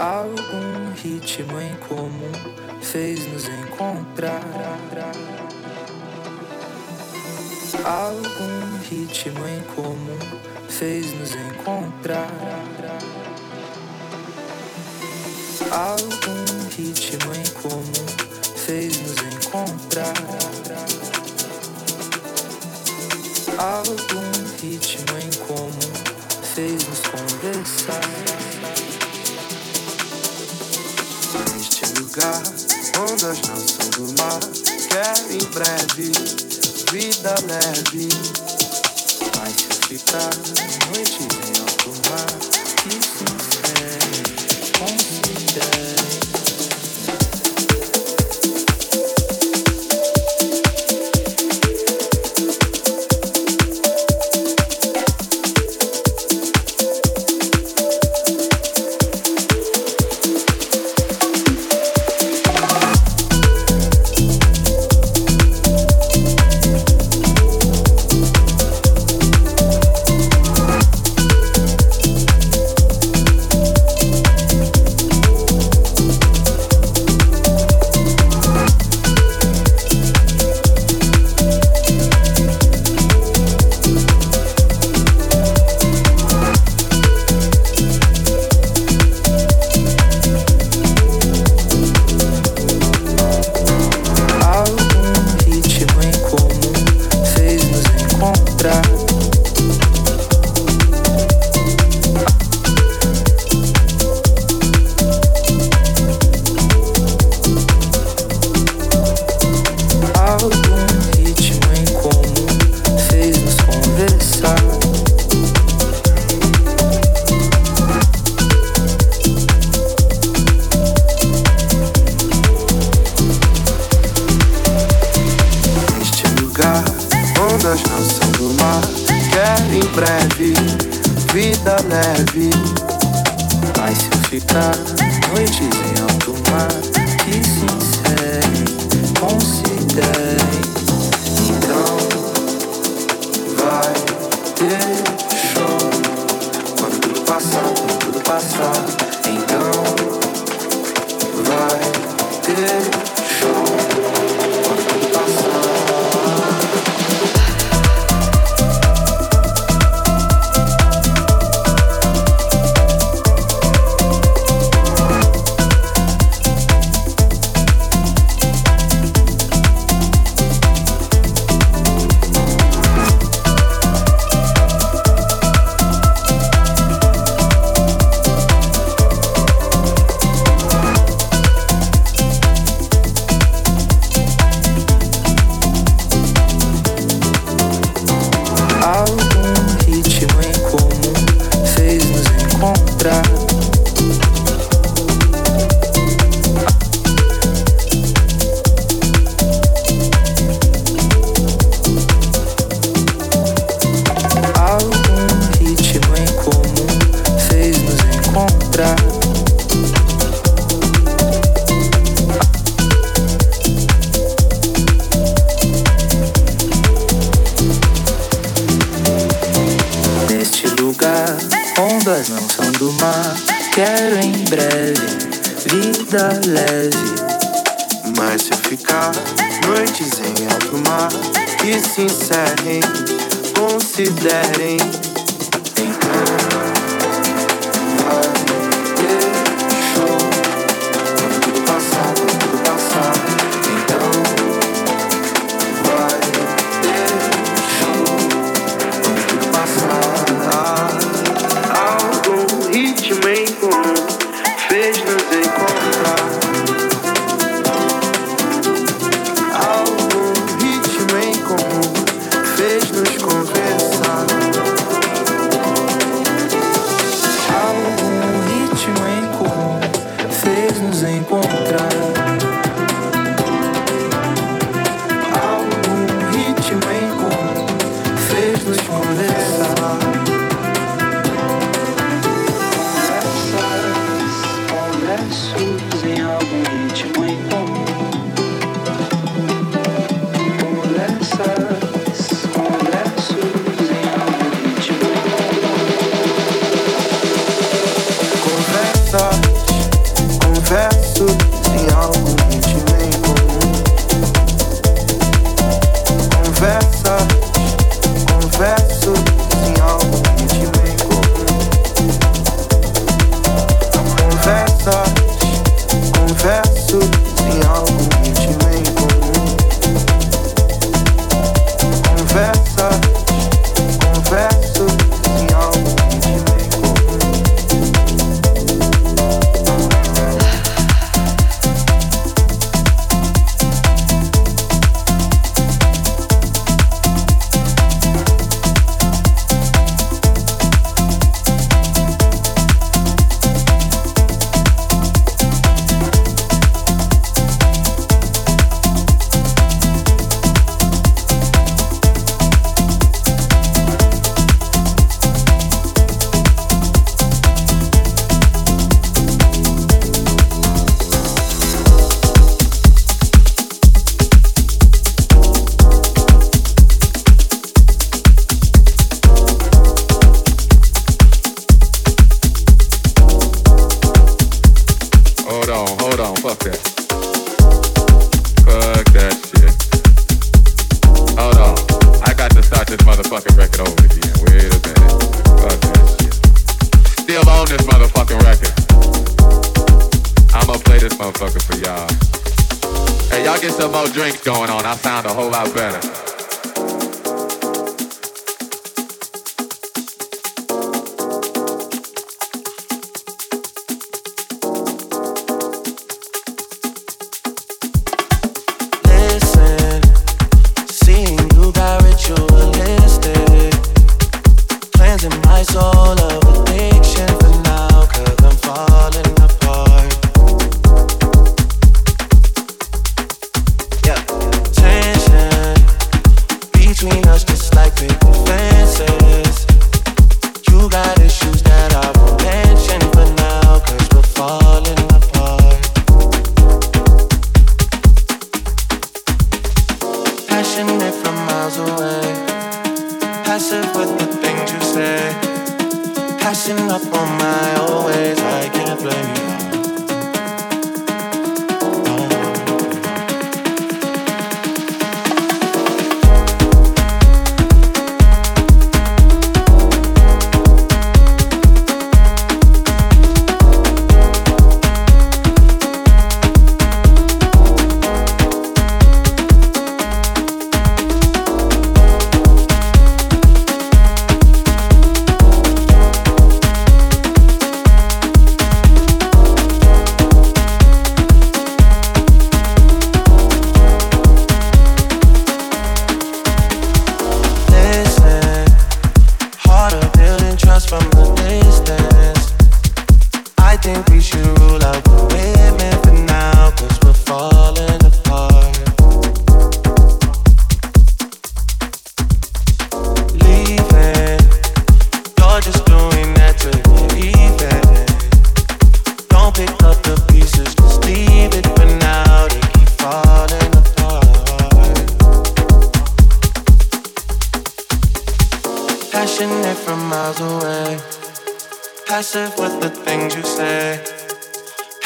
Algum ritmo em comum fez nos encontrar. Algum ritmo em comum fez nos encontrar. Algum ritmo em comum fez nos encontrar. Algum ritmo em comum fez nos conversar. Lugar, ondas não são do mar. Quero em breve, vida leve. Mas se eu ficar noite em alto mar,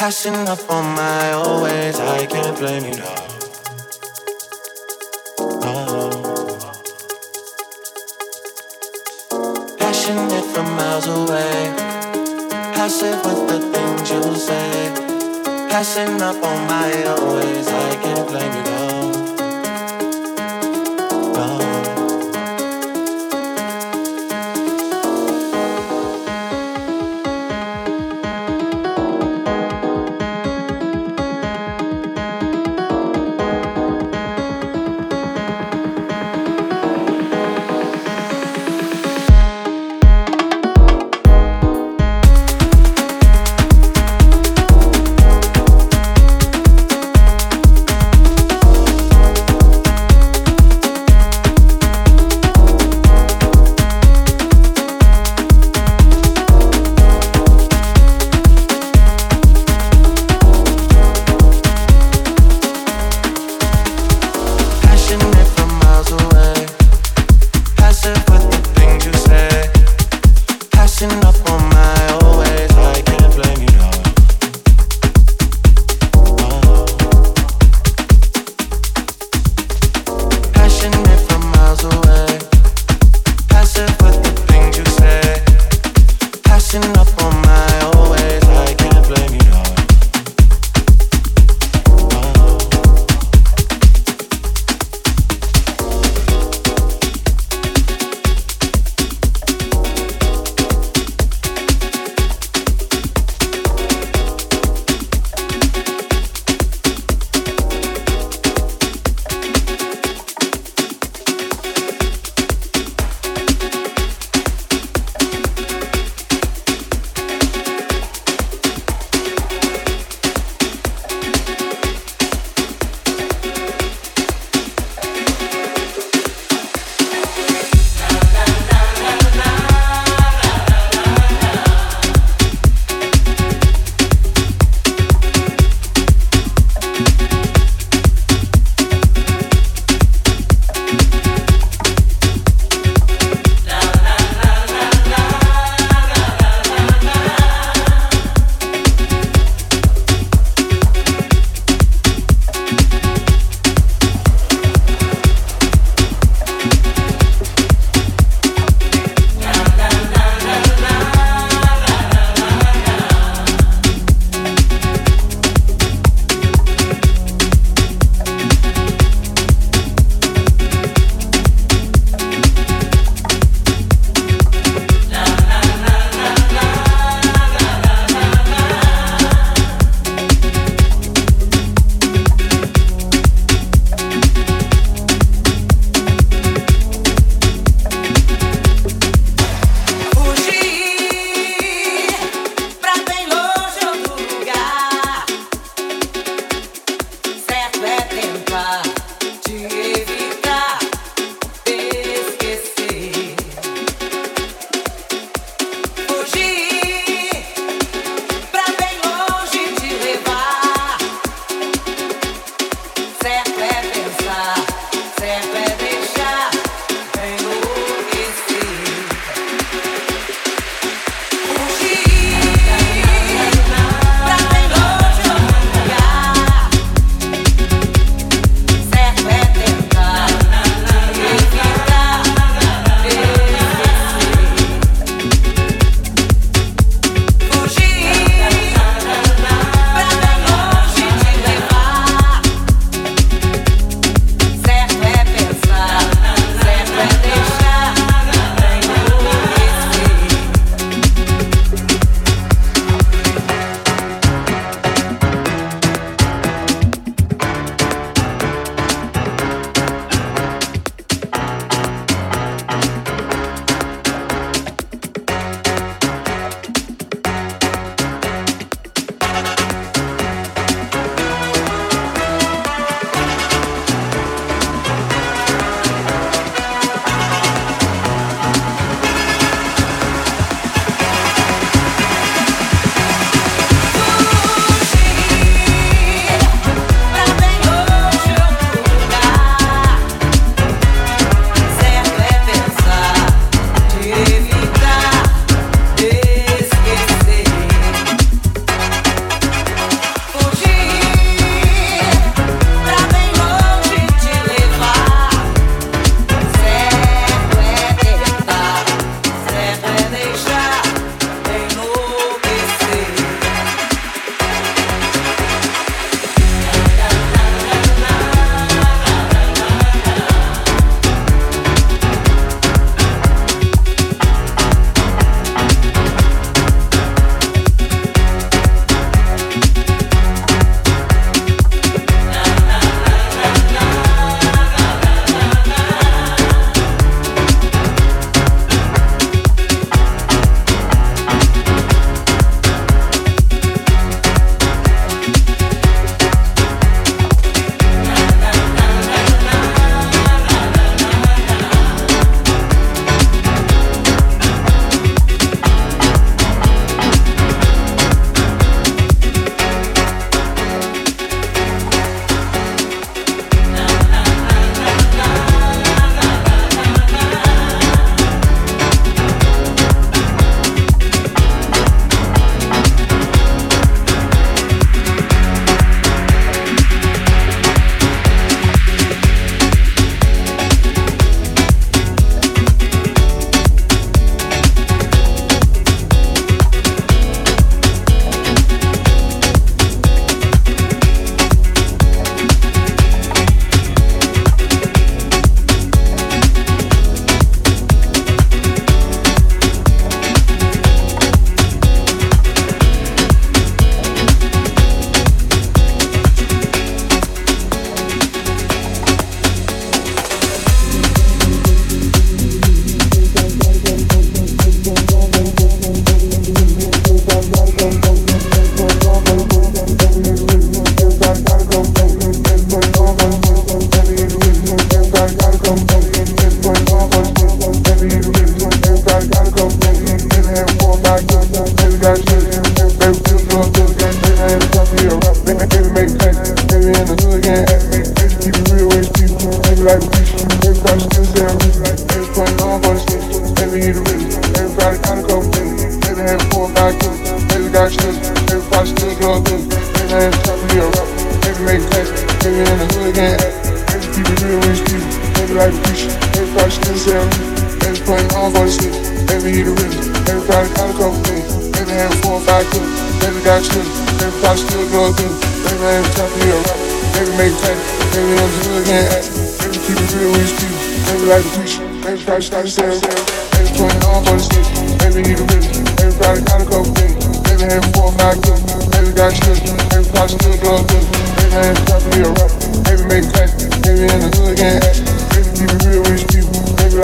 Passing up on my always, I can't blame you now. Uh-huh. Passionate from miles away, passive with the things you say. Passing up on my old.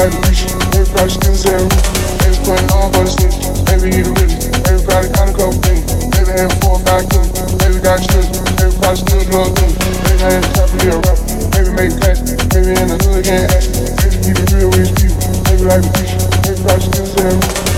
we preaching, everybody it's. Baby, the. Everybody four got. Everybody still Baby, make. Baby, in the hood, can't act. Baby, keep it real with people. Baby, like preaching. Everybody skins every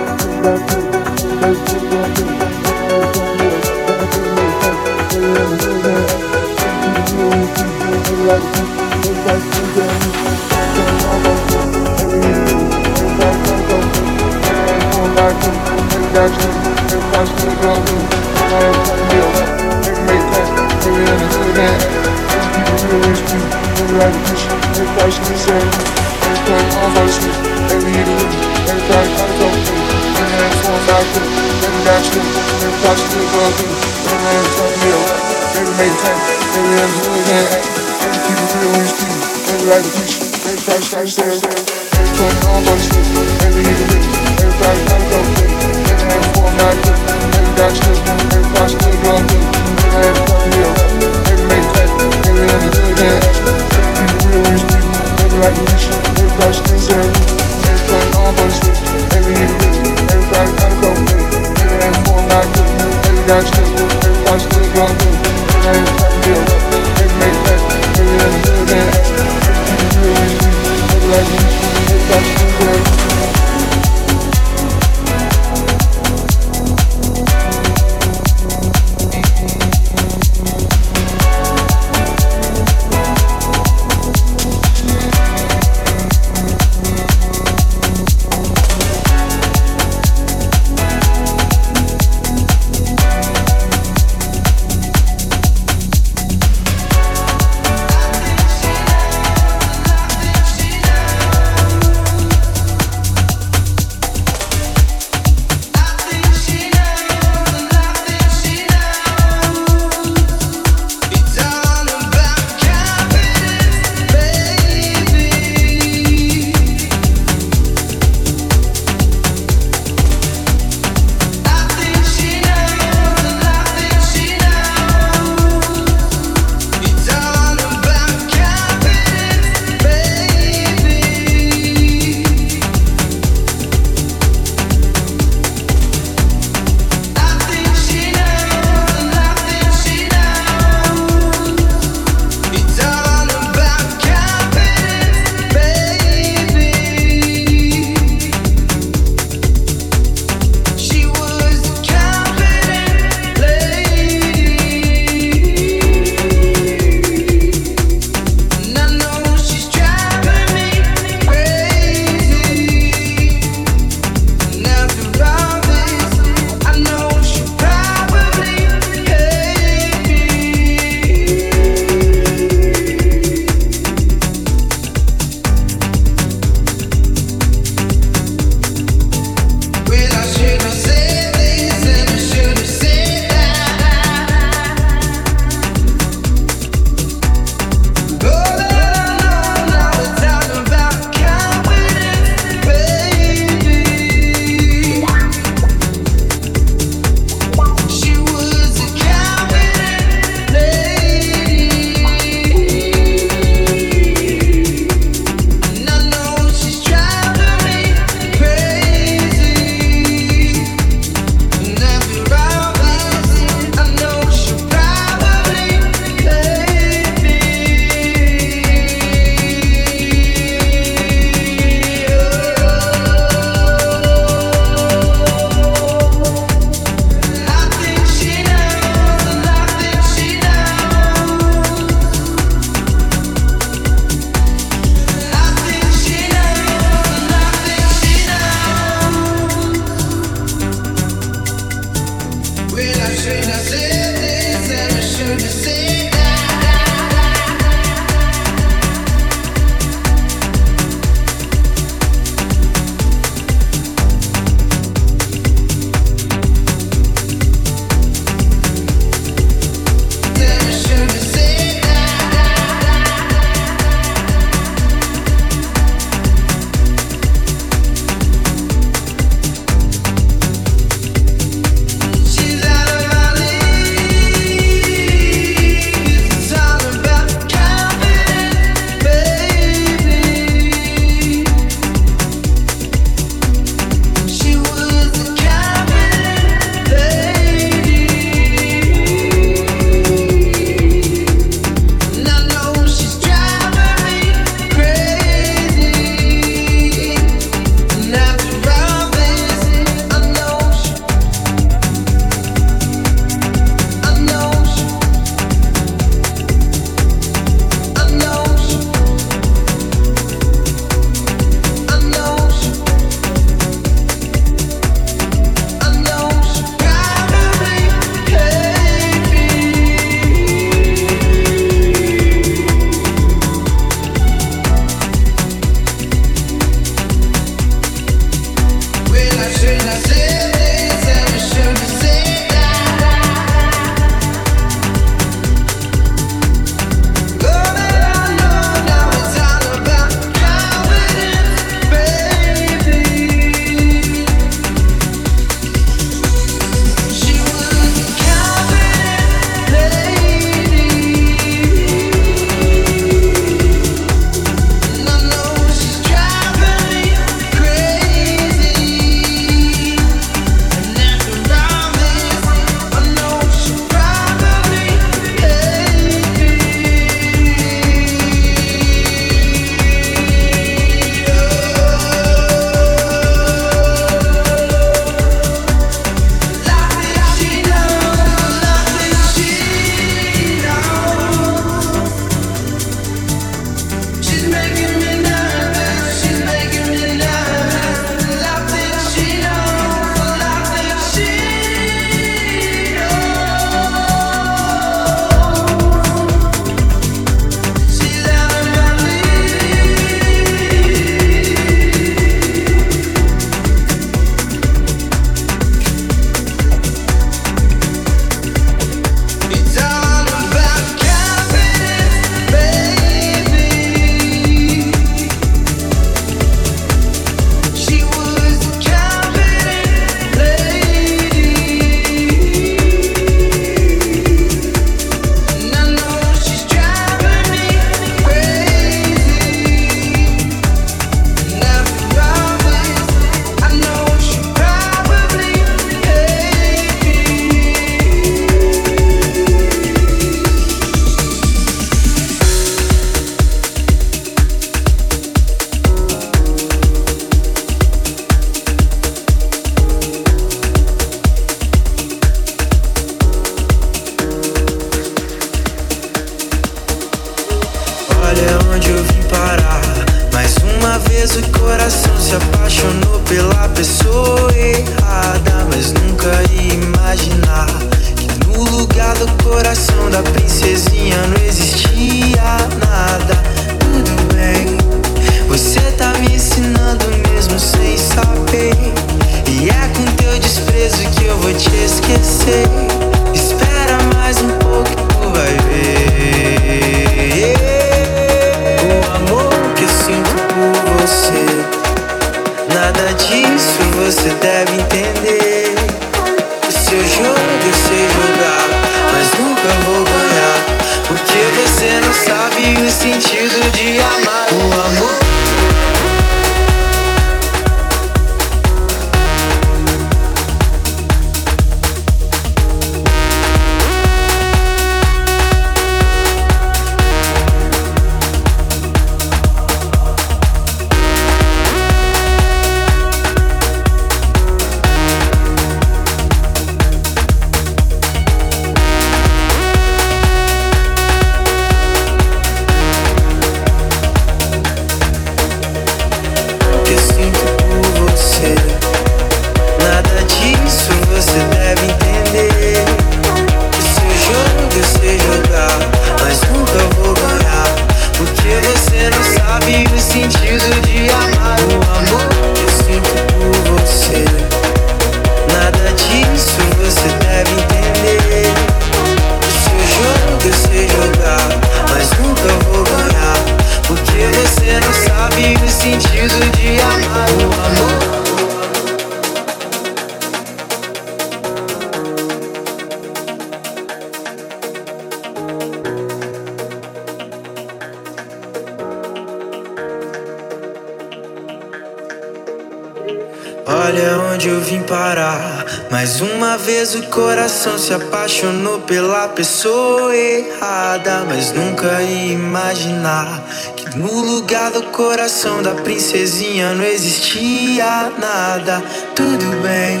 vez o coração se apaixonou pela pessoa errada, mas nunca ia imaginar que no lugar do coração da princesinha não existia nada. Tudo bem,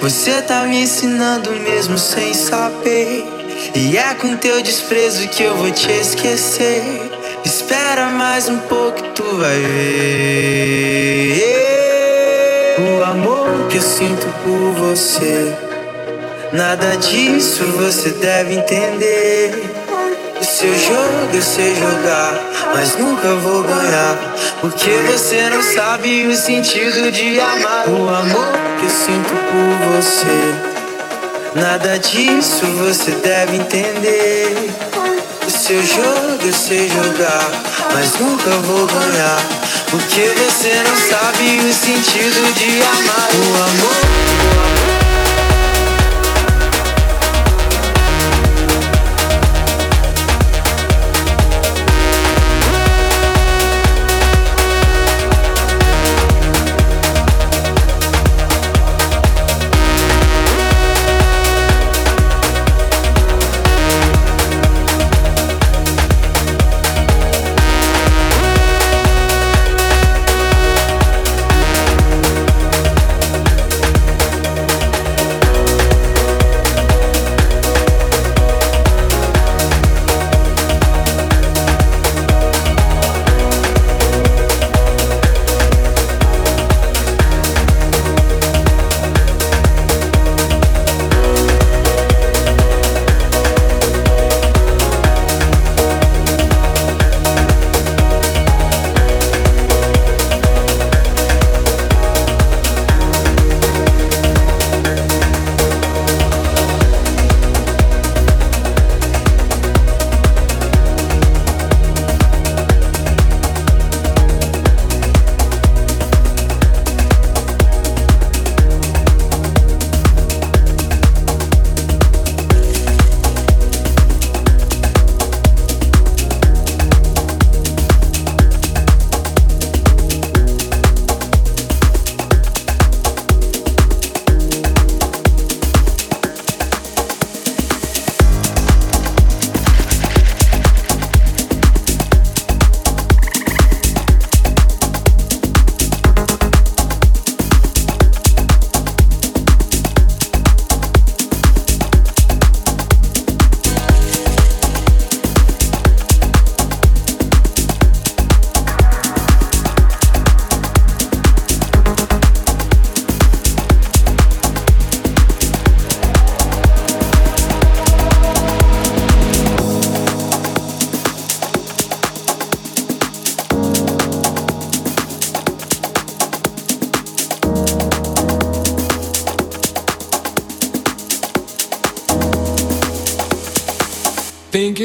você tá me ensinando mesmo sem saber. E é com teu desprezo que eu vou te esquecer. Espera mais um pouco, tu vai ver. Que eu sinto por você. Nada disso você deve entender. O seu jogo eu sei jogar, mas nunca vou ganhar. Porque você não sabe o sentido de amar. O amor que eu sinto por você. Nada disso você deve entender. O seu jogo eu sei jogar, mas nunca vou ganhar. Porque você não sabe o sentido de amar. O amor.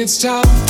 it's time.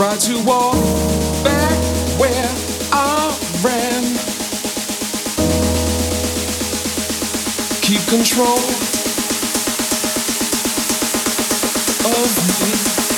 try to walk back where I ran. Keep control of me.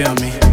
Feel me?